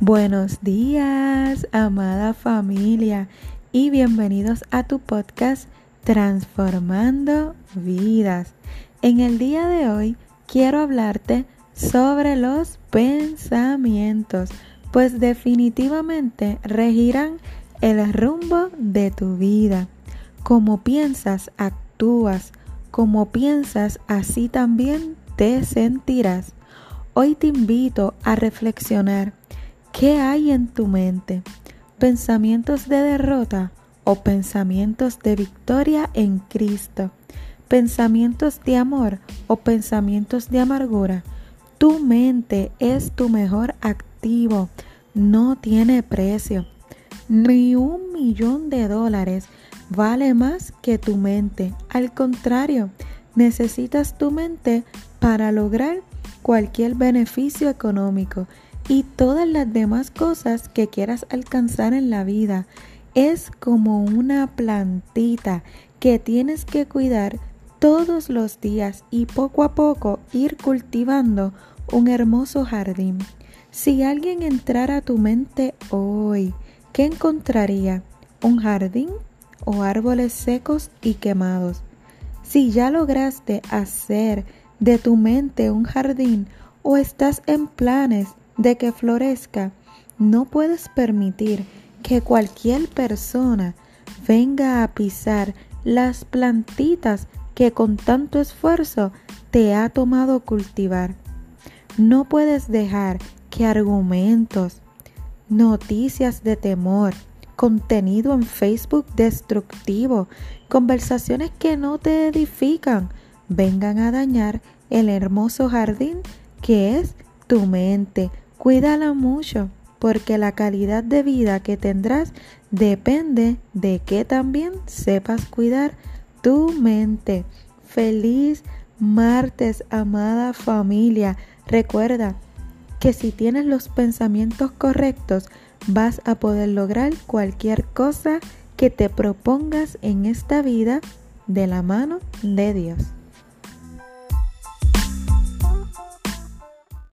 Buenos días, amada familia, y bienvenidos a tu podcast Transformando Vidas. En el día de hoy quiero hablarte sobre los pensamientos, pues definitivamente regirán el rumbo de tu vida. Como piensas, actúas. Como piensas, así también te sentirás. Hoy te invito a reflexionar ¿Qué hay en tu mente? ¿Pensamientos de derrota o pensamientos de victoria en Cristo? ¿Pensamientos de amor o pensamientos de amargura? Tu mente es tu mejor activo, no tiene precio. Ni un millón de dólares vale más que tu mente. Al contrario, necesitas tu mente para lograr cualquier beneficio económico y todas las demás cosas que quieras alcanzar en la vida. Es como una plantita que tienes que cuidar todos los días y poco a poco ir cultivando un hermoso jardín. Si alguien entrara a tu mente hoy, ¿qué encontraría? ¿Un jardín o árboles secos y quemados? Si ya lograste hacer de tu mente un jardín o estás en planes de que florezca, no puedes permitir que cualquier persona venga a pisar las plantitas que con tanto esfuerzo te ha tomado cultivar. No puedes dejar que argumentos, noticias de temor, contenido en Facebook destructivo, conversaciones que no te edifican, vengan a dañar el hermoso jardín que es tu mente, Cuídala mucho, porque la calidad de vida que tendrás depende de que también sepas cuidar tu mente. Feliz martes, amada familia. Recuerda que si tienes los pensamientos correctos, vas a poder lograr cualquier cosa que te propongas en esta vida de la mano de Dios.